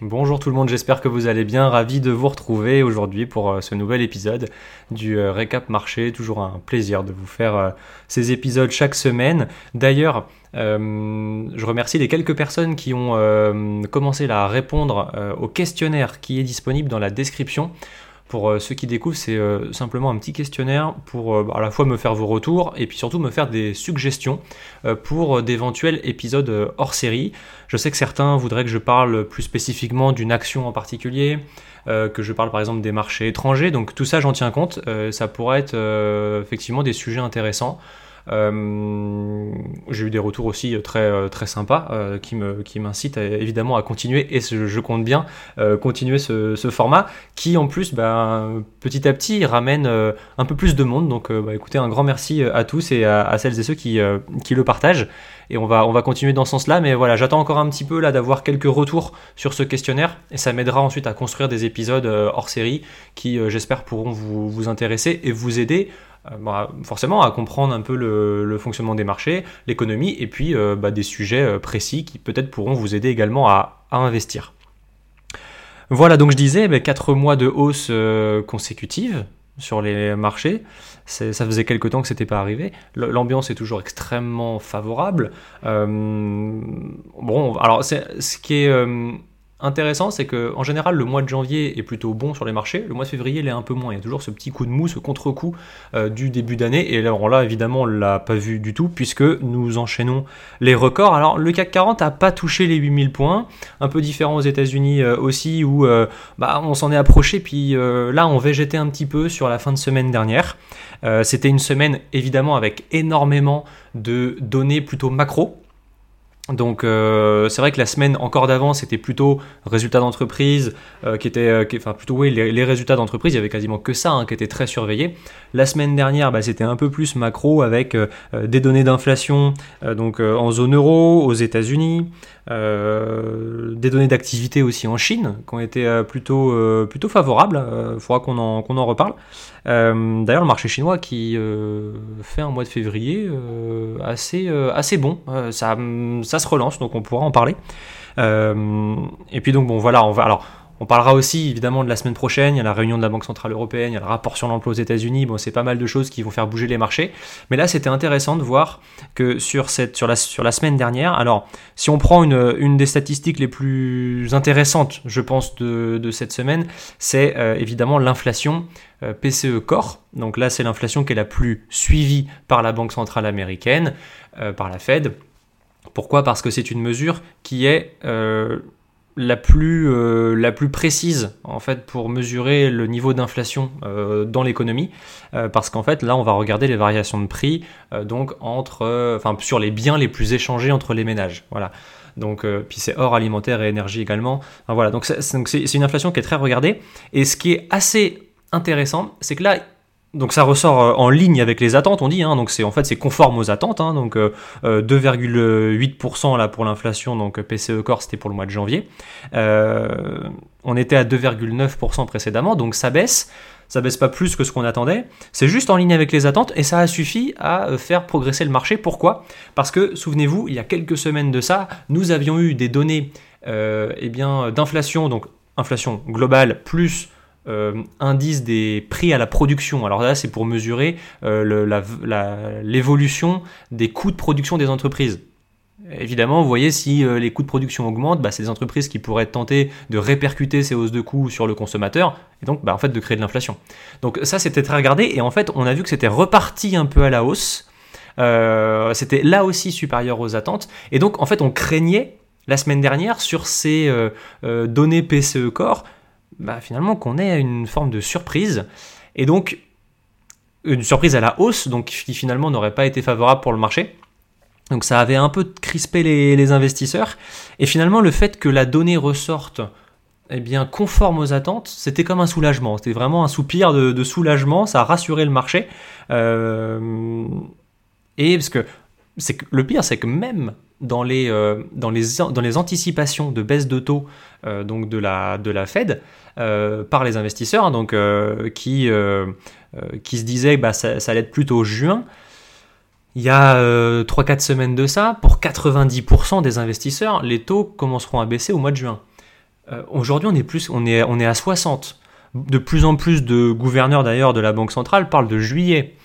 Bonjour tout le monde, j'espère que vous allez bien. Ravi de vous retrouver aujourd'hui pour euh, ce nouvel épisode du euh, Récap Marché. Toujours un plaisir de vous faire euh, ces épisodes chaque semaine. D'ailleurs, je remercie les quelques personnes qui ont commencé à répondre au questionnaire qui est disponible dans la description. Pour euh, ceux qui découvrent, c'est euh, simplement un petit questionnaire pour euh, à la fois me faire vos retours et puis surtout me faire des suggestions pour d'éventuels épisodes hors série. Je sais que certains voudraient que je parle plus spécifiquement d'une action en particulier, que je parle par exemple des marchés étrangers, donc tout ça j'en tiens compte, ça pourrait être effectivement des sujets intéressants. Euh, j'ai eu des retours aussi très, euh, très sympas euh, qui, me, qui m'incitent évidemment à continuer et je compte bien continuer ce, format qui en plus bah, petit à petit ramène un peu plus de monde. Donc bah, écoutez, un grand merci à tous et à, celles et ceux qui, qui le partagent et on va, on va continuer dans ce sens-là. Mais voilà, j'attends encore un petit peu là d'avoir quelques retours sur ce questionnaire et ça m'aidera ensuite à construire des épisodes hors série qui, j'espère, pourront vous, vous intéresser et vous aider euh, bah, forcément à comprendre un peu le, fonctionnement des marchés, l'économie, et puis euh, bah, des sujets euh, précis qui peut-être pourront vous aider également à, investir. Voilà, donc je disais, 4 mois de hausse consécutive sur les marchés. Ça faisait quelque temps que c'était pas arrivé. L'ambiance est toujours extrêmement favorable. bon, alors ce qui intéressant, c'est que en général, le mois de janvier est plutôt bon sur les marchés. Le mois de février l'est un peu moins. Il y a toujours ce petit coup de mou, ce contre-coup euh, du début d'année. Et là, évidemment, on l'a pas vu du tout puisque nous enchaînons les records. Alors le CAC 40 a pas touché les 8000 points, un peu différent aux États-Unis euh, aussi où euh, bah, on s'en est approché. Puis là, on végétait un petit peu sur la fin de semaine dernière. C'était une semaine évidemment avec énormément de données plutôt macro. Donc euh, c'est vrai que la semaine encore d'avant c'était plutôt résultats d'entreprise euh, qui était euh, enfin plutôt oui les, résultats d'entreprise il y avait quasiment que ça hein, qui était très surveillé. La semaine dernière bah, c'était un peu plus macro avec des données d'inflation donc en zone euro aux États-Unis, des données d'activité aussi en Chine qui ont été plutôt plutôt favorables. Il faudra qu'on en qu'on en reparle. D'ailleurs le marché chinois qui fait un mois de février assez assez bon ça se relance, donc on pourra en parler. Euh, et puis donc bon voilà, on va alors on parlera aussi évidemment de la semaine prochaine, il y a la réunion de la Banque Centrale Européenne, il y a le rapport sur l'emploi aux États-Unis, bon c'est pas mal de choses qui vont faire bouger les marchés. Mais là c'était intéressant de voir que sur, cette, sur, la, semaine dernière, alors si on prend une, des statistiques les plus intéressantes je pense de, de cette semaine, c'est euh, évidemment l'inflation euh, PCE Core. Donc là c'est l'inflation qui est la plus suivie par la Banque Centrale Américaine, par la Fed. Pourquoi? Parce que c'est une mesure qui est euh, la, plus, euh, la plus précise en fait pour mesurer le niveau d'inflation euh, dans l'économie. parce qu'en fait là on va regarder les variations de prix donc entre, sur les biens les plus échangés entre les ménages. Voilà. Donc, puis c'est hors alimentaire et énergie également. voilà, donc c'est une inflation qui est très regardée. Et ce qui est assez intéressant, c'est que là, donc ça ressort euh, en ligne avec les attentes, on dit. Hein, donc c'est en fait c'est conforme aux attentes. Hein, donc 2,8% euh, euh, là pour l'inflation. Donc PCE Core c'était pour le mois de janvier. on était à 2,9% précédemment. Donc ça baisse. Ça baisse pas plus que ce qu'on attendait. C'est juste en ligne avec les attentes et ça a suffi à faire progresser le marché. Pourquoi? Parce que souvenez-vous, il y a quelques semaines de ça, nous avions eu des données eh bien d'inflation. Donc inflation globale plus euh, indice des prix à la production. Alors là, c'est pour mesurer euh, l'évolution des coûts de production des entreprises. Évidemment, vous voyez, si euh, les coûts de production augmentent, bah, c'est des entreprises qui pourraient tenter de répercuter ces hausses de coûts sur le consommateur, et donc bah, en fait de créer de l'inflation. Donc ça, c'était très regardé, et en fait, on a vu que c'était reparti un peu à la hausse. c'était là aussi supérieur aux attentes, et donc en fait, on craignait la semaine dernière sur ces données PCE Core bah, finalement qu'on ait une forme de surprise. Et donc, une surprise à la hausse, donc qui finalement n'aurait pas été favorable pour le marché. Donc ça avait un peu crispé les, investisseurs. Et finalement, le fait que la donnée ressorte eh bien, conforme aux attentes, c'était comme un soulagement. C'était vraiment un soupir de, soulagement, ça a rassuré le marché. Euh, et parce que, que le pire, c'est que même dans les, euh, dans les, dans les anticipations de baisse de taux euh, donc de, la, de la Fed euh, par les investisseurs, hein, donc, qui, qui se disaient que bah, ça, allait être plutôt juin. Il y a 3-4 semaines de ça, pour 90% des investisseurs, les taux commenceront à baisser au mois de juin. Aujourd'hui, on est on est, on est à 60. De plus en plus de gouverneurs d'ailleurs de la Banque centrale parlent de juillet.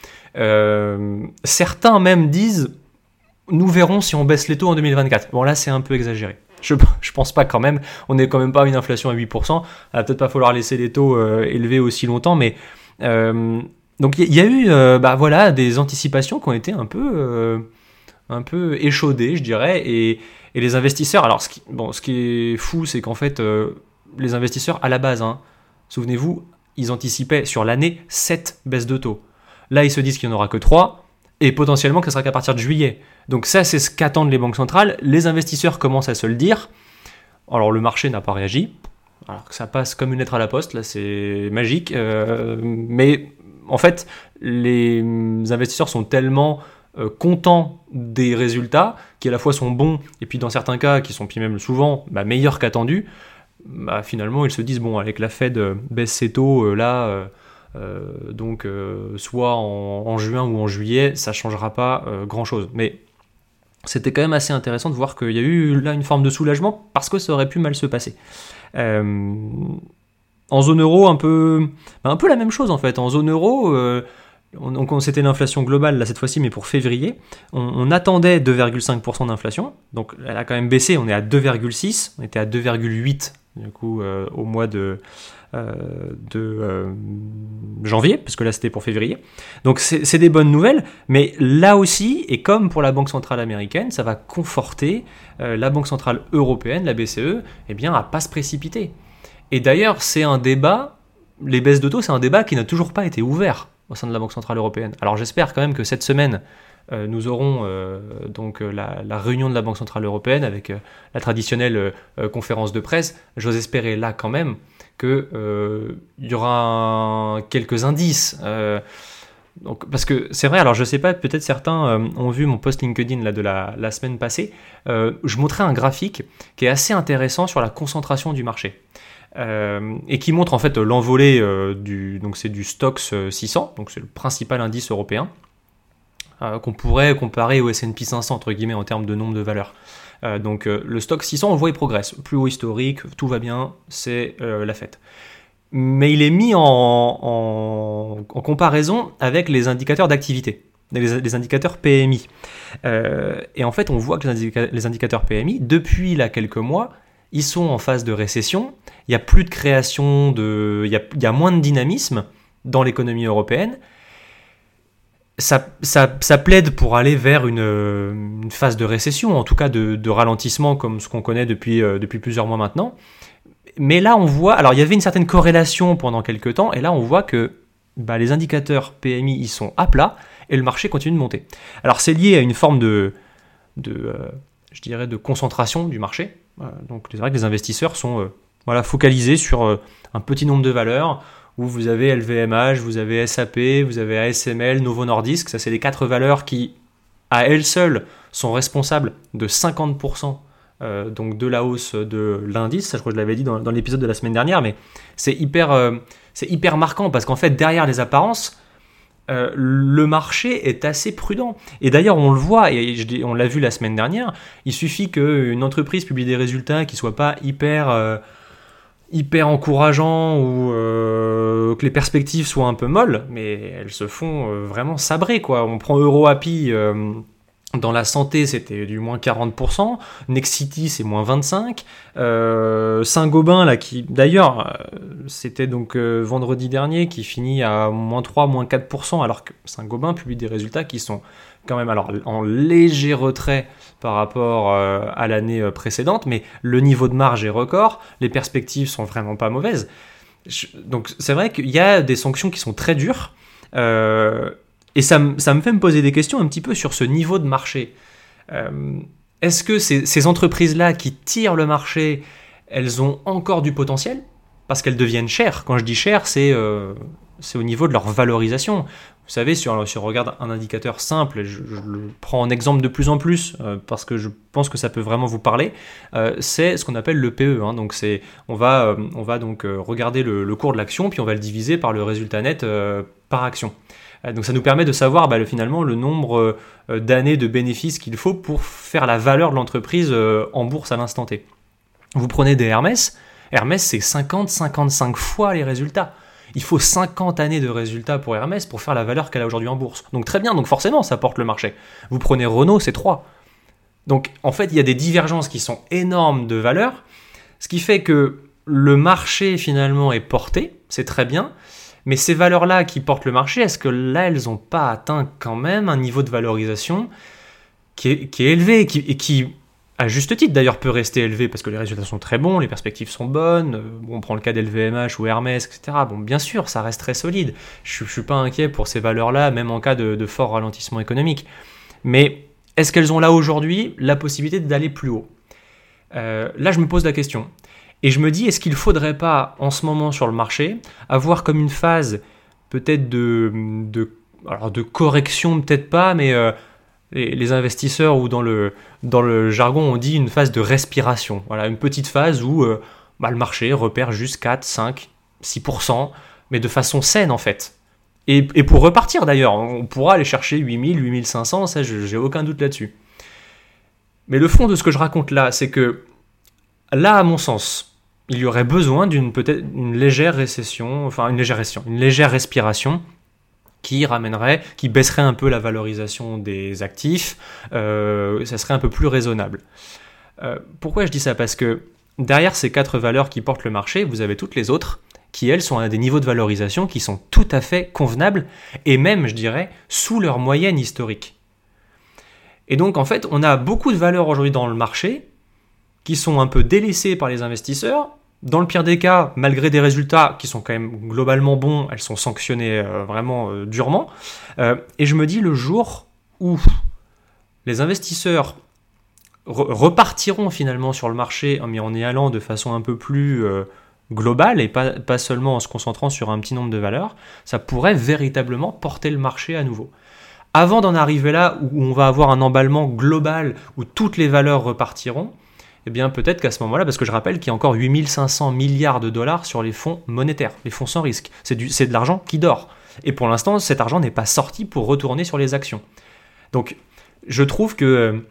certains même disent nous verrons si on baisse les taux en 2024. Bon là c'est un peu exagéré. Je, je pense pas quand même. On n'est quand même pas à une inflation à 8%. Il va peut-être pas falloir laisser les taux euh, élevés aussi longtemps, mais euh, donc il y, a eu euh, bah, voilà des anticipations qui ont été un peu un peu échaudées, je dirais, et, les investisseurs. Alors ce qui, bon, ce est fou, c'est qu'en fait les investisseurs à la base, hein, souvenez-vous, ils anticipaient sur l'année 7 baisses de taux. Là, ils se disent qu'il n'y en aura que 3 et potentiellement que ce sera qu'à partir de juillet. Donc ça, c'est ce qu'attendent les banques centrales. Les investisseurs commencent à se le dire. Alors le marché n'a pas réagi. Alors que ça passe comme une lettre à la poste, là c'est magique. Euh, mais en fait, les investisseurs sont tellement euh, contents des résultats, qui à la fois sont bons, et puis dans certains cas, qui sont puis même souvent bah, meilleurs qu'attendus, bah, finalement ils se disent, bon, avec la Fed euh, baisse ses taux, là, donc soit en, juin ou en juillet, ça changera pas grand-chose. Mais c'était quand même assez intéressant de voir qu'il y a eu là une forme de soulagement parce que ça aurait pu mal se passer. Euh, en zone euro, un peu, ben, un peu la même chose en fait. En zone euro, euh, c'était l'inflation globale là cette fois-ci, mais pour février, on, attendait 2,5% d'inflation. Donc elle a quand même baissé, on est à 2,6, on était à 2,8 du coup euh, au mois de euh, euh, janvier, parce que là c'était pour février. Donc c'est des bonnes nouvelles, mais là aussi, et comme pour la Banque Centrale Américaine, ça va conforter la Banque Centrale Européenne, la BCE, eh bien, à pas se précipiter. Et d'ailleurs, c'est un débat, les baisses de taux, c'est un débat qui n'a toujours pas été ouvert au sein de la Banque Centrale Européenne. Alors j'espère quand même que cette semaine, nous aurons donc la, la, réunion de la Banque Centrale Européenne avec la traditionnelle conférence de presse. J'ose espérer là quand même qu'il euh, y aura quelques indices. Euh, donc, parce que c'est vrai, alors je sais pas, peut-être certains euh, ont vu mon post LinkedIn là, de la, semaine passée. je montrais un graphique qui est assez intéressant sur la concentration du marché. Et qui montre en fait l'envolée du donc c'est du Stoxx 600 donc c'est le principal indice européen qu'on pourrait comparer au S&P 500 entre guillemets en termes de nombre de valeurs. Euh, donc euh, le stock 600, on voit, il progresse. Plus haut historique, tout va bien, c'est euh, la fête. Mais il est mis en, comparaison avec les indicateurs d'activité, les, indicateurs PMI. et en fait, on voit que les, indicateurs PMI, depuis là quelques mois, ils sont en phase de récession. Il n'y a plus de création, de, il y a moins de dynamisme dans l'économie européenne ça, ça, plaide pour aller vers une, phase de récession, en tout cas de, ralentissement comme ce qu'on connaît depuis, euh, depuis plusieurs mois maintenant. Mais là, on voit, alors il y avait une certaine corrélation pendant quelques temps, et là, on voit que bah, les indicateurs PMI, ils sont à plat, et le marché continue de monter. Alors c'est lié à une forme de, de euh, je dirais, de concentration du marché. Euh, donc c'est vrai que les investisseurs sont voilà, focalisés sur un petit nombre de valeurs où vous avez LVMH, vous avez SAP, vous avez ASML, Novo Nordisk. Ça, c'est les quatre valeurs qui, à elles seules, sont responsables de 50% euh, donc de la hausse de l'indice. Ça, je crois que je l'avais dit dans, l'épisode de la semaine dernière, mais c'est hyper, euh, c'est hyper marquant parce qu'en fait, derrière les apparences, euh, le marché est assez prudent. Et d'ailleurs, on le voit, et on l'a vu la semaine dernière, il suffit qu'une entreprise publie des résultats qui ne soient pas hyper hyper encourageant ou euh, que les perspectives soient un peu molles, mais elles se font euh, vraiment sabrer quoi. On prend EuroHappy euh, dans la santé, c'était du moins 40%. Nexity, c'est moins 25. Saint-Gobain, là, qui, d'ailleurs, c'était donc vendredi dernier, qui finit à moins 3, moins 4%, alors que Saint-Gobain publie des résultats qui sont quand même alors en léger retrait par rapport euh, à l'année euh, précédente, mais le niveau de marge est record, les perspectives sont vraiment pas mauvaises. donc c'est vrai qu'il y a des sanctions qui sont très dures, euh, et ça, me fait me poser des questions un petit peu sur ce niveau de marché. Est-ce que ces, entreprises-là qui tirent le marché, elles ont encore du potentiel? Parce qu'elles deviennent chères. Quand je dis chères, c'est c'est au niveau de leur valorisation. Vous savez, si on, regarde un indicateur simple, et je, le prends en exemple de plus en plus euh, parce que je pense que ça peut vraiment vous parler, euh, c'est ce qu'on appelle le PE. Hein. donc euh, on va donc regarder le, cours de l'action, puis on va le diviser par le résultat net par action. Donc ça nous permet de savoir bah, finalement le nombre d'années de bénéfices qu'il faut pour faire la valeur de l'entreprise en bourse à l'instant T. Vous prenez des Hermès, Hermès, c'est 50-55 fois les résultats. Il faut 50 années de résultats pour Hermès pour faire la valeur qu'elle a aujourd'hui en bourse. Donc très bien, donc forcément, ça porte le marché. Vous prenez Renault, c'est 3. Donc en fait, il y a des divergences qui sont énormes de valeur, ce qui fait que le marché finalement est porté, c'est très bien, mais ces valeurs-là qui portent le marché, est-ce que là, elles n'ont pas atteint quand même un niveau de valorisation qui est, élevé et qui, à juste titre d'ailleurs, peut rester élevé parce que les résultats sont très bons, les perspectives sont bonnes. Euh, on prend le cas d'LVMH ou Hermès, etc. Bon, bien sûr, ça reste très solide. Je ne suis pas inquiet pour ces valeurs-là, même en cas de, fort ralentissement économique. Mais est-ce qu'elles ont là aujourd'hui la possibilité d'aller plus haut? Euh, Là, je me pose la question. Et je me dis, est-ce qu'il ne faudrait pas, en ce moment sur le marché, avoir comme une phase peut-être de, de, alors de correction, peut-être pas, mais euh, les, investisseurs ou dans le, dans le jargon, on dit une phase de respiration. Voilà, une petite phase où euh, bah, le marché repère juste 4, 5, 6%, mais de façon saine en fait. Et, et pour repartir d'ailleurs, on pourra aller chercher 8000, 8500, ça j'ai aucun doute là-dessus. Mais le fond de ce que je raconte là, c'est que là, à mon sens, il y aurait besoin d'une peut-être une légère récession, enfin une légère récession, une légère respiration qui ramènerait, qui baisserait un peu la valorisation des actifs, euh, ça serait un peu plus raisonnable. Euh, pourquoi je dis ça? Parce que derrière ces quatre valeurs qui portent le marché, vous avez toutes les autres qui, elles, sont à des niveaux de valorisation qui sont tout à fait convenables, et même, je dirais, sous leur moyenne historique. Et donc, en fait, on a beaucoup de valeurs aujourd'hui dans le marché qui sont un peu délaissées par les investisseurs. Dans le pire des cas, malgré des résultats qui sont quand même globalement bons, elles sont sanctionnées euh, vraiment euh, durement. Euh, et je me dis le jour où les investisseurs repartiront finalement sur le marché, mais en y allant de façon un peu plus globale et pas, pas seulement en se concentrant sur un petit nombre de valeurs, ça pourrait véritablement porter le marché à nouveau. Avant d'en arriver là où on va avoir un emballement global où toutes les valeurs repartiront, eh bien peut-être qu'à ce moment-là, parce que je rappelle qu'il y a encore 8500 milliards de dollars sur les fonds monétaires, les fonds sans risque. C'est de l'argent qui dort. Et pour l'instant, cet argent n'est pas sorti pour retourner sur les actions. Donc je trouve que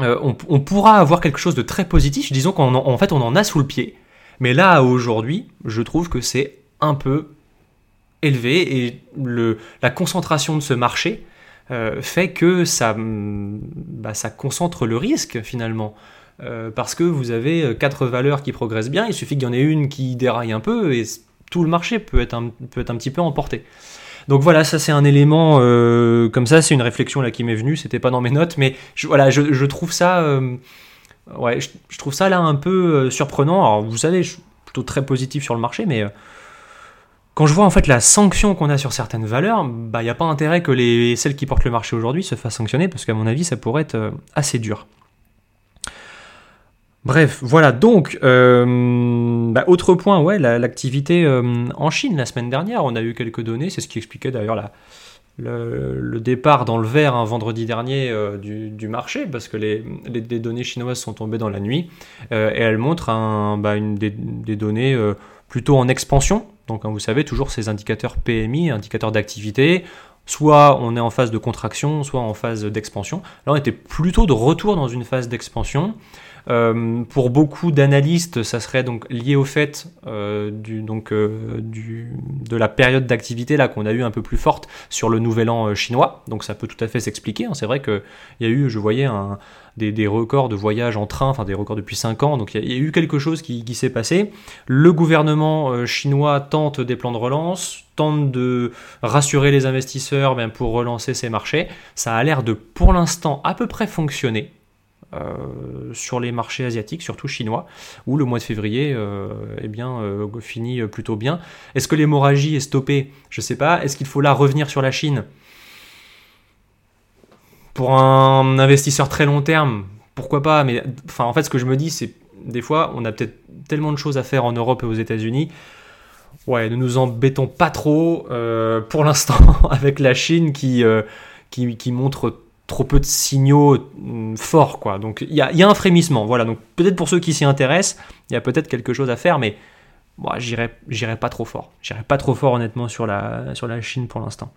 euh, on, pourra avoir quelque chose de très positif. Disons qu'en en fait on en a sous le pied. Mais là aujourd'hui, je trouve que c'est un peu élevé et le, la concentration de ce marché euh, fait que ça, bah, ça concentre le risque finalement. Euh, parce que vous avez euh, quatre valeurs qui progressent bien, il suffit qu'il y en ait une qui déraille un peu et tout le marché peut être un, peut être un petit peu emporté. Donc voilà, ça c'est un élément euh, comme ça, c'est une réflexion là qui m'est venue, c'était pas dans mes notes, mais je, voilà, je, trouve ça, ouais, je, trouve ça là un peu surprenant. Alors vous savez, je suis plutôt très positif sur le marché, mais quand je vois en fait la sanction qu'on a sur certaines valeurs, bah il n'y a pas intérêt que les celles qui portent le marché aujourd'hui se fassent sanctionner parce qu'à mon avis ça pourrait être assez dur. Bref, voilà, donc, euh, bah, autre point, ouais, l'activité euh, en Chine la semaine dernière, on a eu quelques données, c'est ce qui expliquait d'ailleurs le, départ dans le vert un vendredi dernier euh, du, marché, parce que les, données chinoises sont tombées dans la nuit, et elles montrent bah, des, données plutôt en expansion, donc hein, vous savez, toujours ces indicateurs PMI, indicateurs d'activité, soit on est en phase de contraction, soit en phase d'expansion. Là, on était plutôt de retour dans une phase d'expansion. Euh, pour beaucoup d'analystes, ça serait donc lié au fait euh, euh, du, de la période d'activité là qu'on a eu un peu plus forte sur le nouvel an chinois. Donc ça peut tout à fait s'expliquer. Hein. C'est vrai qu'il y a eu, je voyais, un, des, records de voyage en train, enfin des records depuis 5 ans. Donc il y, a, eu quelque chose qui, qui s'est passé. Le gouvernement chinois tente des plans de relance, tente de rassurer les investisseurs ben, pour relancer ces marchés. Ça a l'air de, pour l'instant, à peu près fonctionner. Euh, sur les marchés asiatiques, surtout chinois, où le mois de février euh, eh bien, euh, finit plutôt bien. Est-ce que l'hémorragie est stoppée? Je ne sais pas. Est-ce qu'il faut là revenir sur la Chine? Pour un investisseur très long terme, pourquoi pas Mais enfin, en fait, ce que je me dis, c'est des fois, on a peut-être tellement de choses à faire en Europe et aux États-Unis. Ouais, ne nous embêtons pas trop pour l'instant avec la Chine qui, qui, qui montre trop peu de signaux mm, forts, quoi. Donc il y a, un frémissement, voilà. Donc peut-être pour ceux qui s'y intéressent, il y a peut-être quelque chose à faire, mais moi j'irai, j'irai pas trop fort. J'irai pas trop fort honnêtement sur la, sur la Chine pour l'instant.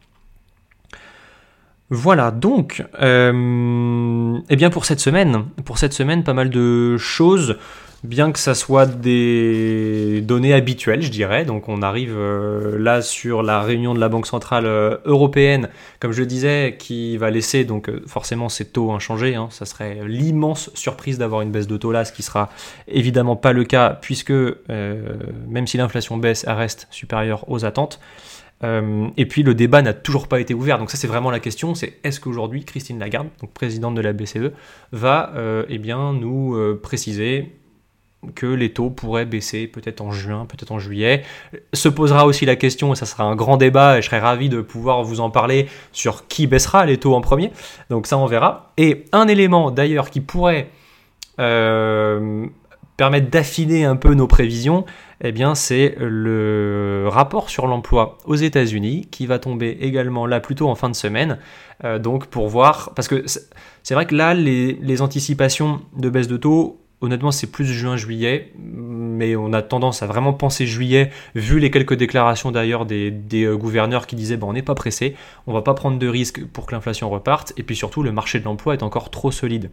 Voilà, donc, euh, eh bien pour cette semaine, pour cette semaine, pas mal de choses, bien que ça soit des données habituelles, je dirais. Donc on arrive euh, là sur la réunion de la Banque centrale euh, européenne, comme je le disais, qui va laisser donc forcément ces taux inchangés. Hein. Ça serait l'immense surprise d'avoir une baisse de taux là, ce qui sera évidemment pas le cas, puisque même si l'inflation baisse, elle reste supérieure aux attentes. Euh, et puis le débat n'a toujours pas été ouvert. Donc ça c'est vraiment la question, c'est est-ce qu'aujourd'hui Christine Lagarde, donc présidente de la BCE, va euh, eh bien, nous euh, préciser que les taux pourraient baisser peut-être en juin, peut-être en juillet? Se posera aussi la question, et ça sera un grand débat, et je serais ravi de pouvoir vous en parler sur qui baissera les taux en premier. Donc ça on verra. Et un élément d'ailleurs qui pourrait permettre d'affiner un peu nos prévisions, eh bien c'est le rapport sur l'emploi aux États-Unis qui va tomber également là plutôt en fin de semaine. Euh, donc pour voir, parce que c'est vrai que là les, anticipations de baisse de taux, honnêtement c'est plus juin-juillet, mais on a tendance à vraiment penser juillet, vu les quelques déclarations d'ailleurs des, euh, gouverneurs qui disaient bon, on n'est pas pressé, on va pas prendre de risques pour que l'inflation reparte, et puis surtout le marché de l'emploi est encore trop solide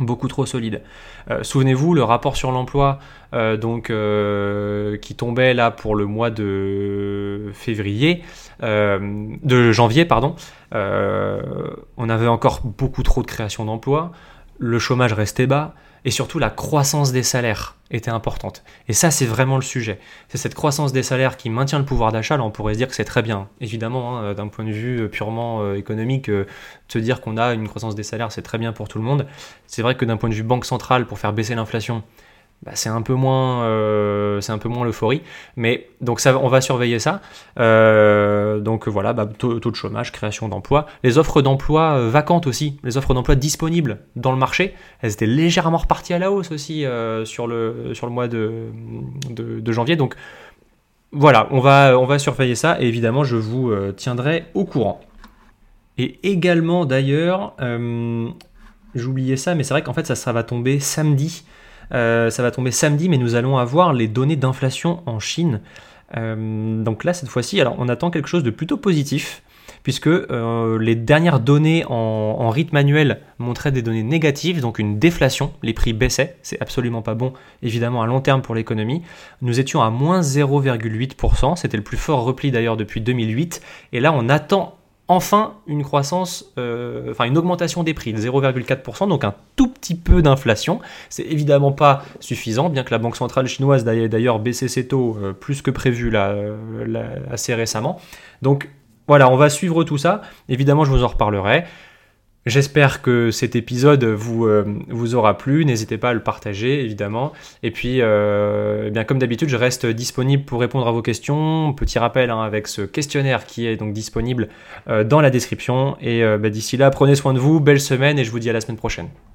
beaucoup trop solide. Euh, souvenez-vous, le rapport sur l'emploi euh, donc euh, qui tombait là pour le mois de février, de janvier pardon, on avait encore beaucoup trop de création d'emplois, le chômage restait bas, et surtout la croissance des salaires était importante. Et ça, c'est vraiment le sujet. C'est cette croissance des salaires qui maintient le pouvoir d'achat. On pourrait se dire que c'est très bien. Évidemment, hein, d'un point de vue euh, purement euh, économique, euh, se dire qu'on a une croissance des salaires, c'est très bien pour tout le monde. C'est vrai que d'un point de vue banque centrale, pour faire baisser l'inflation, bah, c'est un peu moins, euh, c'est un peu moins l'euphorie. Mais donc ça, on va surveiller ça. Euh, donc voilà, bah, taux, de chômage, création d'emplois, les offres d'emploi euh, vacantes aussi, les offres d'emploi disponibles dans le marché, elles étaient légèrement reparties à la hausse aussi sur le mois de, janvier. Donc voilà, on va surveiller ça et évidemment je vous tiendrai au courant. Et également d'ailleurs, j'oubliais ça, mais c'est vrai qu'en fait ça va tomber samedi. Euh, ça va tomber samedi, mais nous allons avoir les données d'inflation en Chine. Euh, donc là, cette fois-ci, alors on attend quelque chose de plutôt positif, puisque euh, les dernières données en, rythme annuel montraient des données négatives, donc une déflation, les prix baissaient, c'est absolument pas bon, évidemment à long terme pour l'économie. Nous étions à moins 0,8%, c'était le plus fort repli d'ailleurs depuis 2008, et là on attend enfin une croissance, euh, enfin une augmentation des prix de 0,4%, donc un tout petit peu d'inflation. C'est évidemment pas suffisant, bien que la Banque centrale chinoise d'ailleurs baissé ses taux euh, plus que prévu là, assez récemment. Donc voilà, on va suivre tout ça. Évidemment, je vous en reparlerai. J'espère que cet épisode vous, euh, vous aura plu. N'hésitez pas à le partager, évidemment. Et puis, euh, eh bien comme d'habitude, je reste disponible pour répondre à vos questions. Petit rappel hein, avec ce questionnaire qui est donc disponible euh, dans la description. Et bah, d'ici là, prenez soin de vous, belle semaine et je vous dis à la semaine prochaine.